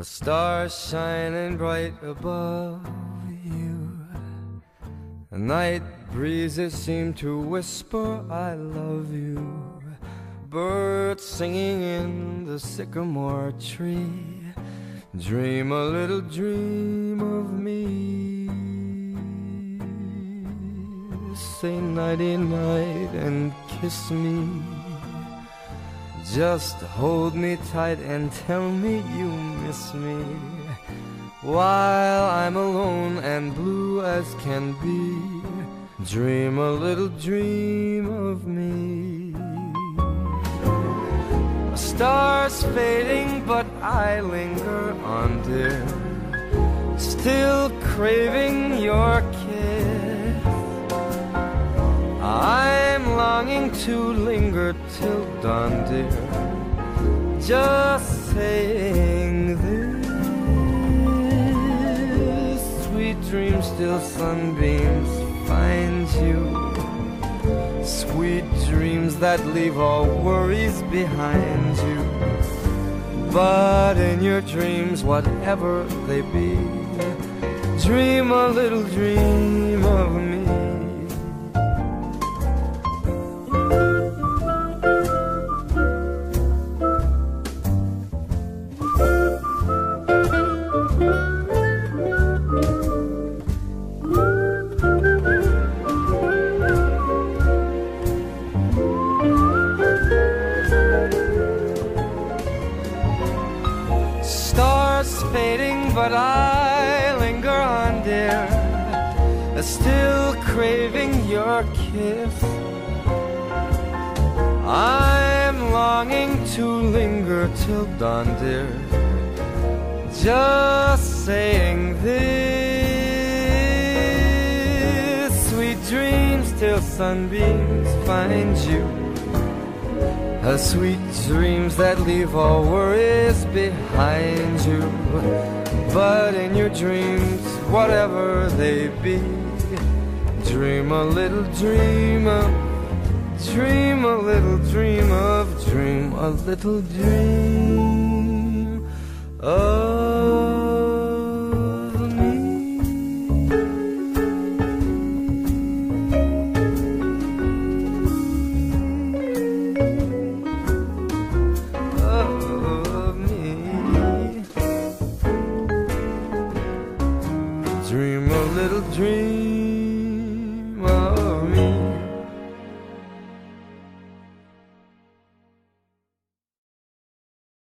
The stars shining bright above you. The night breezes seem to whisper, I love you. Birds singing in the sycamore tree. Dream a little dream of me. Say nighty night and kiss me. Just hold me tight and tell me you miss me. While I'm alone and blue as can be Dream a little dream of me. A star's fading but I linger on dear. Still craving your kiss. I'm to linger till dawn, dear. Just saying this. Sweet dreams till sunbeams find you. Sweet dreams that leave all worries behind you. But in your dreams, whatever they be, dream a little dream of me. Fading, but I linger on, dear. Still craving your kiss. I'm longing to linger till dawn, dear. Just saying this. Sweet dreams till sunbeams find you. A sweet dreams that leave all worries behind you. But in your dreams, whatever they be, dream a little dream of, dream a little dream of, dream a little dream little dream